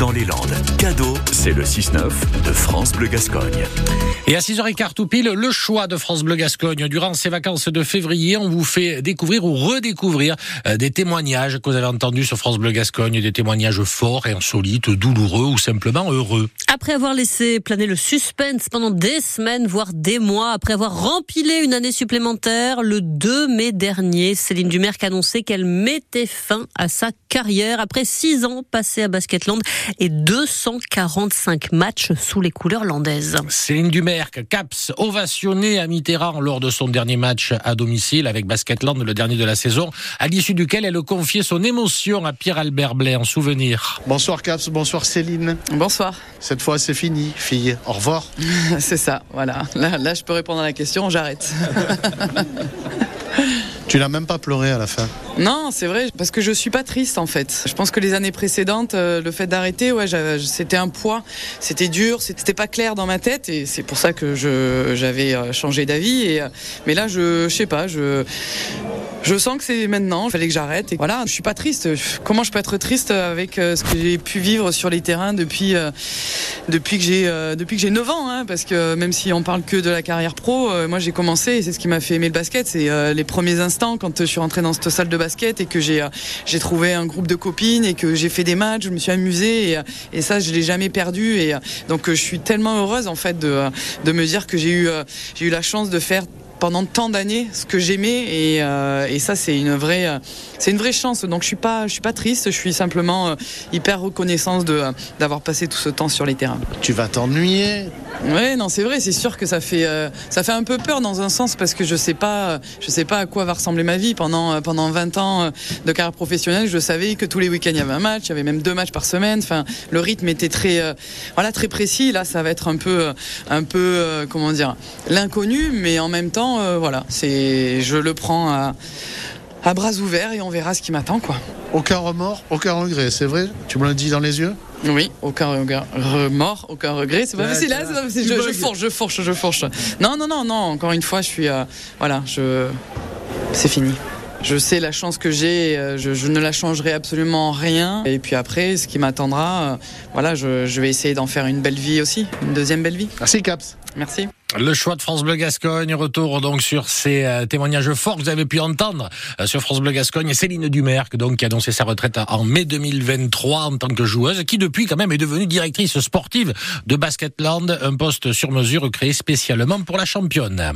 dans les Landes. Cadeau, c'est le 6-9 de France Bleu Gascogne. Et à 6h15 tout pile, le choix de France Bleu Gascogne. Durant ces vacances de février, on vous fait découvrir ou redécouvrir euh, des témoignages que vous avez entendus sur France Bleu Gascogne, des témoignages forts et insolites, douloureux ou simplement heureux. Après avoir laissé planer le suspense pendant des semaines, voire des mois, après avoir rempilé une année supplémentaire, le 2 mai dernier, Céline Dumerc a annoncé qu'elle mettait fin à sa carrière après six ans passés à Basketland et 245 matchs sous les couleurs landaises. Céline Dumerc, Caps, ovationné à Mitterrand lors de son dernier match à domicile avec Basketland, le dernier de la saison, à l'issue duquel elle confiait son émotion à Pierre-Albert Blais en souvenir. Bonsoir Caps, bonsoir Céline. Bonsoir. Cette fois c'est fini, fille. Au revoir. C'est ça, voilà. Là, là, je peux répondre à la question, j'arrête. Tu n'as même pas pleuré à la fin. Non, c'est vrai, parce que je suis pas triste en fait. Je pense que les années précédentes, euh, le fait d'arrêter, ouais, c'était un poids, c'était dur, c'était pas clair dans ma tête, et c'est pour ça que j'avais euh, changé d'avis. Euh, mais là, je, je sais pas, je je sens que c'est maintenant. Il fallait que j'arrête. Et voilà, je suis pas triste. Comment je peux être triste avec euh, ce que j'ai pu vivre sur les terrains depuis euh, depuis que j'ai euh, depuis que j'ai 9 ans hein, Parce que même si on parle que de la carrière pro, moi j'ai commencé et c'est ce qui m'a fait aimer le basket. C'est les premiers instants quand je suis rentrée dans cette salle de basket et que j'ai j'ai trouvé un groupe de copines et que j'ai fait des matchs. Je me suis amusée et, et ça je l'ai jamais perdu. Et donc je suis tellement heureuse en fait de de me dire que j'ai eu j'ai eu la chance de faire pendant tant d'années ce que j'aimais et, euh, ça c'est une vraie euh, c'est une vraie chance. Donc je suis suis pas triste. Je suis simplement euh, hyper euh, d'avoir passé tout ce temps sur les terrains. Tu vas t'ennuyer. Ouais non c'est vrai c'est sûr que ça fait euh, ça fait un peu peur dans un sens parce que je sais pas je sais pas à quoi va ressembler ma vie. Pendant euh, pendant 20 ans euh, de carrière professionnelle je savais que tous les week-ends il y avait un match il y avait même deux matchs par semaine. Enfin le rythme était très voilà très précis. Là ça va être un peu un peu comment dire l'inconnu mais en même temps voilà c'est je le prends à à bras ouverts et on verra ce qui m'attend quoi. Aucun remords, aucun regret, c'est vrai? Tu me l'as dit dans les yeux? Oui, aucun remords, aucun regret. C'est pas facile là, facile. tu Je, je je fourche, je fourche. Non, non, non, non. Encore une fois, je suis, euh, voilà, je, c'est fini. Je sais la chance que j'ai, euh, je, je ne la changerai absolument en rien. Et puis après, ce qui m'attendra, euh, voilà, je, je vais essayer d'en faire une belle vie aussi, une deuxième belle vie. Merci Caps. Merci. Le choix de France Bleu Gascogne, retour donc sur ces euh, témoignages forts que vous avez pu entendre sur France Bleu Gascogne. Céline Dumerc, donc, qui a annoncé sa retraite en mai 2023 en tant que joueuse, qui depuis quand même est devenue directrice sportive de Basketland, un poste sur mesure créé spécialement pour la championne.